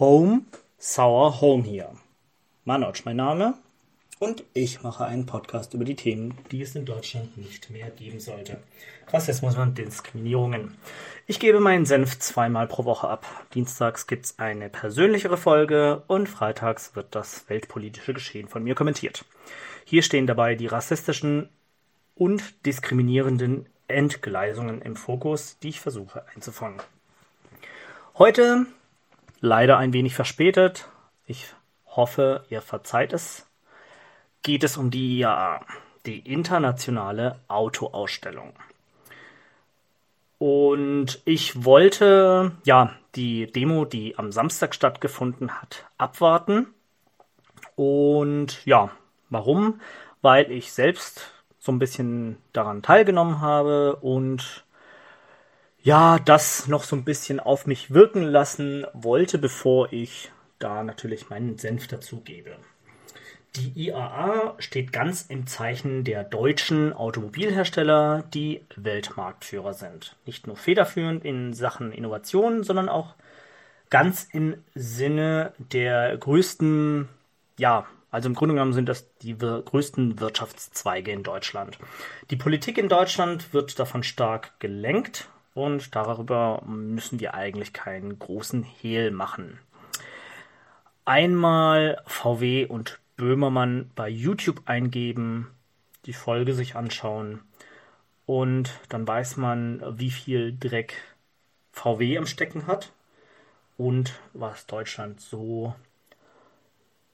Home, Sour Home hier. Manoj, mein Name. Und ich mache einen Podcast über die Themen, die es in Deutschland nicht mehr geben sollte. Rassismus und Diskriminierungen. Ich gebe meinen Senf zweimal pro Woche ab. Dienstags gibt es eine persönlichere Folge und freitags wird das weltpolitische Geschehen von mir kommentiert. Hier stehen dabei die rassistischen und diskriminierenden Entgleisungen im Fokus, die ich versuche einzufangen. Heute leider ein wenig verspätet. Ich hoffe, ihr verzeiht es. Geht es um die IAA, die internationale Autoausstellung. Und ich wollte ja die Demo, die am Samstag stattgefunden hat, abwarten. Und ja, warum? Weil ich selbst so ein bisschen daran teilgenommen habe und ja, das noch so ein bisschen auf mich wirken lassen wollte, bevor ich da natürlich meinen Senf dazugebe. Die IAA steht ganz im Zeichen der deutschen Automobilhersteller, die Weltmarktführer sind. Nicht nur federführend in Sachen Innovation, sondern auch ganz im Sinne der größten, ja, also im Grunde genommen sind das die größten Wirtschaftszweige in Deutschland. Die Politik in Deutschland wird davon stark gelenkt und darüber müssen wir eigentlich keinen großen Hehl machen. Einmal VW und Böhmermann bei YouTube eingeben, die Folge sich anschauen und dann weiß man, wie viel Dreck VW am Stecken hat und was Deutschland so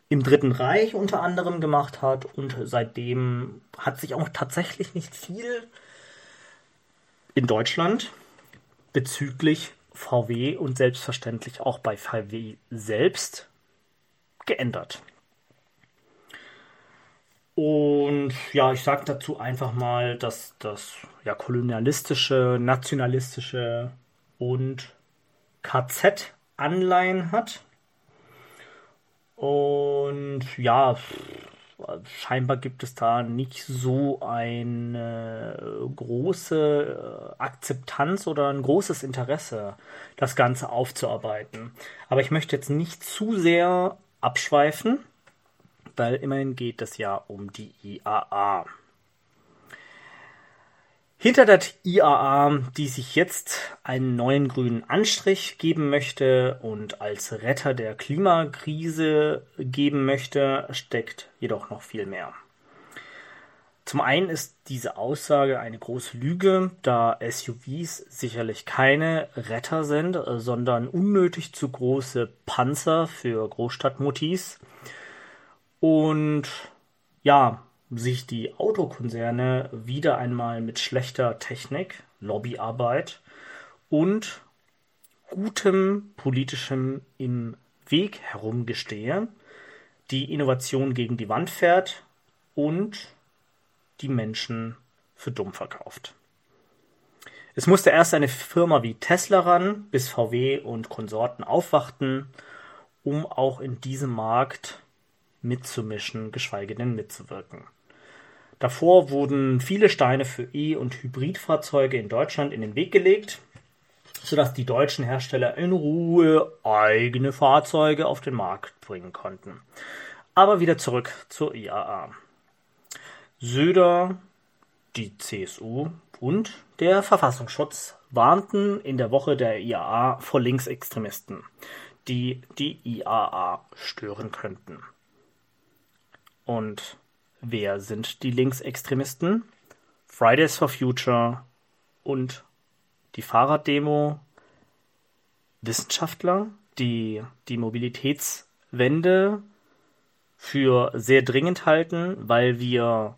im Dritten Reich unter anderem gemacht hat und seitdem hat sich auch tatsächlich nicht viel in Deutschland bezüglich VW und selbstverständlich auch bei VW selbst geändert. Und ja, ich sage dazu einfach mal, dass das ja kolonialistische, nationalistische und KZ-Anleihen hat. Und ja, scheinbar gibt es da nicht so eine große äh, Akzeptanz oder ein großes Interesse, das Ganze aufzuarbeiten. Aber ich möchte jetzt nicht zu sehr abschweifen, weil immerhin geht es ja um die IAA. Hinter der IAA, die sich jetzt einen neuen grünen Anstrich geben möchte und als Retter der Klimakrise geben möchte, steckt jedoch noch viel mehr. Zum einen ist diese Aussage eine große Lüge, da SUVs sicherlich keine Retter sind, sondern unnötig zu große Panzer für Großstadtmutis. Und ja, sich die Autokonzerne wieder einmal mit schlechter Technik, Lobbyarbeit und gutem politischem im Weg herumgestehe, die Innovation gegen die Wand fährt und die Menschen für dumm verkauft. Es musste erst eine Firma wie Tesla ran, bis VW und Konsorten aufwachten, um auch in diesem Markt mitzumischen, geschweige denn mitzuwirken. Davor wurden viele Steine für E- und Hybridfahrzeuge in Deutschland in den Weg gelegt, sodass die deutschen Hersteller in Ruhe eigene Fahrzeuge auf den Markt bringen konnten. Aber wieder zurück zur IAA. Söder, die CSU und der Verfassungsschutz warnten in der Woche der IAA vor Linksextremisten, die die IAA stören könnten. Und Wer sind die Linksextremisten? Fridays for Future und die Fahrraddemo, Wissenschaftler, die die Mobilitätswende für sehr dringend halten, weil wir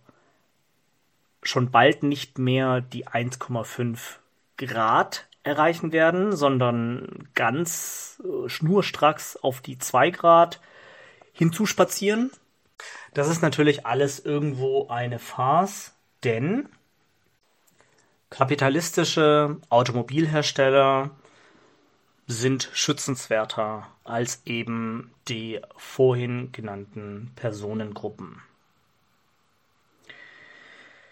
schon bald nicht mehr die 1,5 Grad erreichen werden, sondern ganz äh, schnurstracks auf die 2 Grad hinzuspazieren. Das ist natürlich alles irgendwo eine Farce, denn kapitalistische Automobilhersteller sind schützenswerter als eben die vorhin genannten Personengruppen.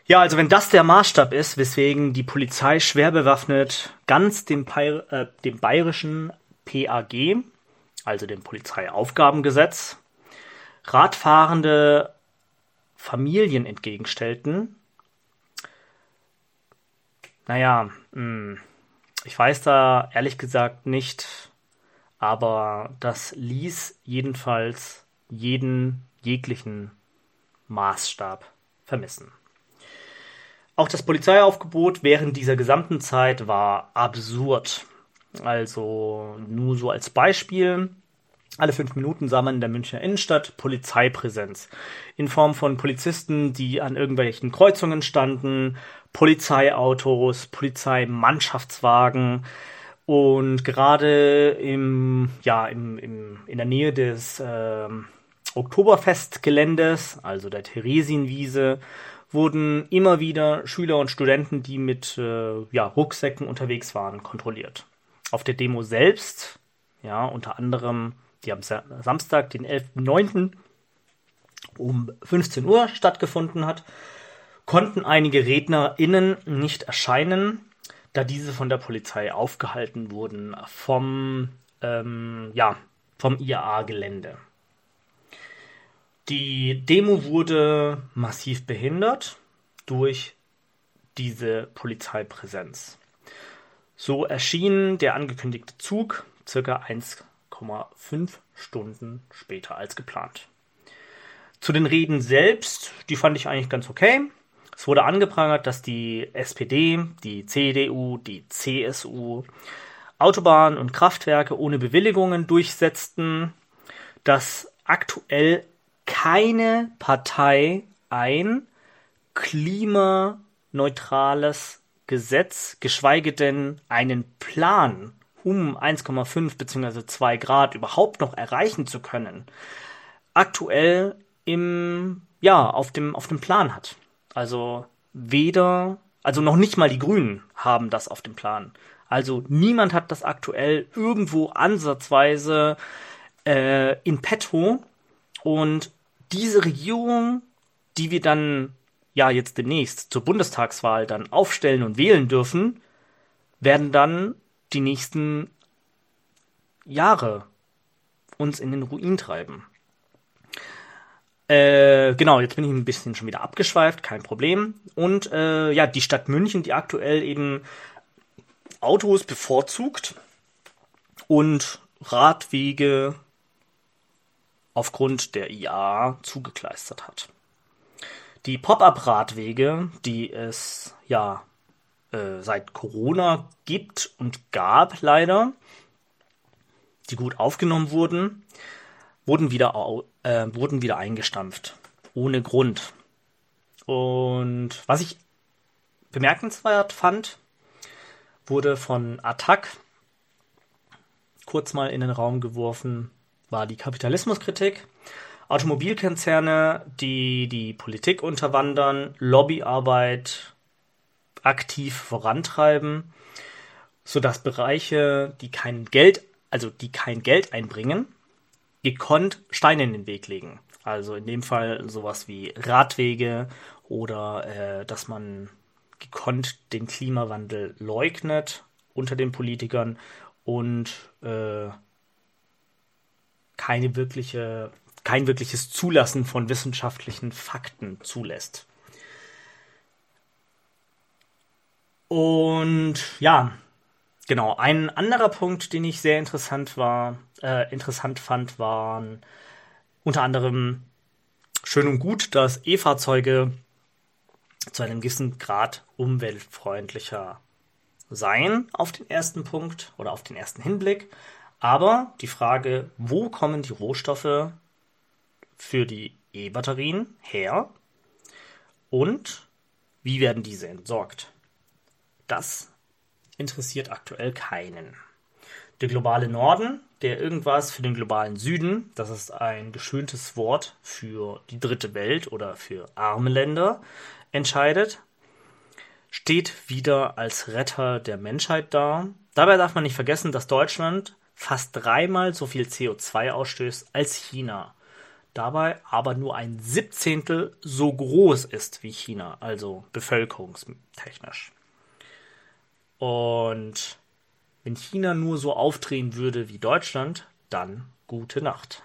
Ja, also wenn das der Maßstab ist, weswegen die Polizei schwer bewaffnet ganz dem, äh, dem bayerischen PAG also dem Polizeiaufgabengesetz, Radfahrende Familien entgegenstellten. Naja, hm, ich weiß da ehrlich gesagt nicht, aber das ließ jedenfalls jeden jeglichen Maßstab vermissen. Auch das Polizeiaufgebot während dieser gesamten Zeit war absurd. Also nur so als Beispiel. Alle fünf Minuten sah man in der Münchner Innenstadt Polizeipräsenz. In Form von Polizisten, die an irgendwelchen Kreuzungen standen, Polizeiautos, Polizeimannschaftswagen. Und gerade im, ja, im, im, in der Nähe des äh, Oktoberfestgeländes, also der Theresienwiese, wurden immer wieder Schüler und Studenten, die mit äh, ja, Rucksäcken unterwegs waren, kontrolliert. Auf der Demo selbst, ja, unter anderem, die am Samstag, den 11.09. um 15 Uhr stattgefunden hat, konnten einige RednerInnen nicht erscheinen, da diese von der Polizei aufgehalten wurden vom, ähm, ja, vom IAA-Gelände. Die Demo wurde massiv behindert durch diese Polizeipräsenz. So erschien der angekündigte Zug circa 1,5 Stunden später als geplant. Zu den Reden selbst, die fand ich eigentlich ganz okay. Es wurde angeprangert, dass die SPD, die CDU, die CSU Autobahnen und Kraftwerke ohne Bewilligungen durchsetzten, dass aktuell keine Partei ein klimaneutrales Gesetz, geschweige denn einen Plan, um 1,5 bzw. 2 Grad überhaupt noch erreichen zu können, aktuell im, ja, auf dem, auf dem Plan hat. Also weder, also noch nicht mal die Grünen haben das auf dem Plan. Also niemand hat das aktuell irgendwo ansatzweise äh, in petto und diese Regierung, die wir dann ja jetzt demnächst zur Bundestagswahl dann aufstellen und wählen dürfen, werden dann die nächsten Jahre uns in den Ruin treiben. Äh, genau, jetzt bin ich ein bisschen schon wieder abgeschweift, kein Problem. Und äh, ja, die Stadt München, die aktuell eben Autos bevorzugt und Radwege aufgrund der IA zugekleistert hat. Die Pop-up-Radwege, die es ja äh, seit Corona gibt und gab leider, die gut aufgenommen wurden, wurden wieder, äh, wurden wieder eingestampft. Ohne Grund. Und was ich bemerkenswert fand, wurde von Attac kurz mal in den Raum geworfen, war die Kapitalismuskritik. Automobilkonzerne, die die Politik unterwandern, Lobbyarbeit aktiv vorantreiben, sodass Bereiche, die kein Geld, also die kein Geld einbringen, gekonnt Steine in den Weg legen. Also in dem Fall sowas wie Radwege oder äh, dass man gekonnt den Klimawandel leugnet unter den Politikern und äh, keine wirkliche, kein wirkliches Zulassen von wissenschaftlichen Fakten zulässt. Und ja, genau, ein anderer Punkt, den ich sehr interessant war, äh, interessant fand, waren unter anderem schön und gut, dass E-Fahrzeuge zu einem gewissen Grad umweltfreundlicher seien auf den ersten Punkt oder auf den ersten Hinblick. Aber die Frage, wo kommen die Rohstoffe für die E-Batterien her und wie werden diese entsorgt? Das interessiert aktuell keinen. Der globale Norden, der irgendwas für den globalen Süden, das ist ein geschöntes Wort für die dritte Welt oder für arme Länder, entscheidet, steht wieder als Retter der Menschheit da. Dabei darf man nicht vergessen, dass Deutschland fast dreimal so viel CO2 ausstößt als China. Dabei aber nur ein Siebzehntel so groß ist wie China, also bevölkerungstechnisch. Und wenn China nur so aufdrehen würde wie Deutschland, dann gute Nacht.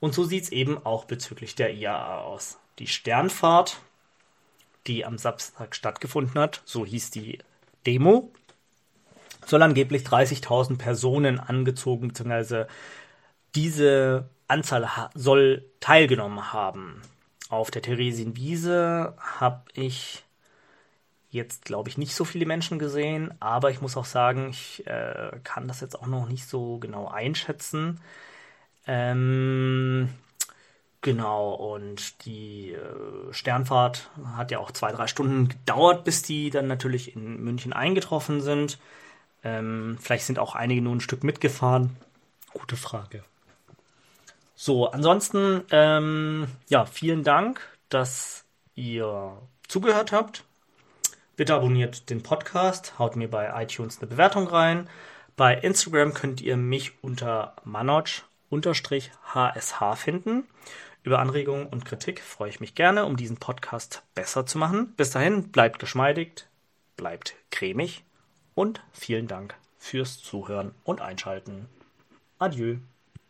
Und so sieht es eben auch bezüglich der IAA aus. Die Sternfahrt, die am Samstag stattgefunden hat, so hieß die Demo, soll angeblich 30.000 Personen angezogen, beziehungsweise diese Anzahl soll teilgenommen haben. Auf der Theresienwiese habe ich jetzt, glaube ich, nicht so viele Menschen gesehen, aber ich muss auch sagen, ich äh, kann das jetzt auch noch nicht so genau einschätzen. Ähm, genau, und die äh, Sternfahrt hat ja auch zwei, drei Stunden gedauert, bis die dann natürlich in München eingetroffen sind. Ähm, vielleicht sind auch einige nur ein Stück mitgefahren. Gute Frage. So, ansonsten, ähm, ja, vielen Dank, dass ihr zugehört habt. Bitte abonniert den Podcast, haut mir bei iTunes eine Bewertung rein. Bei Instagram könnt ihr mich unter manoj-hsh finden. Über Anregungen und Kritik freue ich mich gerne, um diesen Podcast besser zu machen. Bis dahin, bleibt geschmeidig, bleibt cremig und vielen Dank fürs Zuhören und Einschalten. Adieu.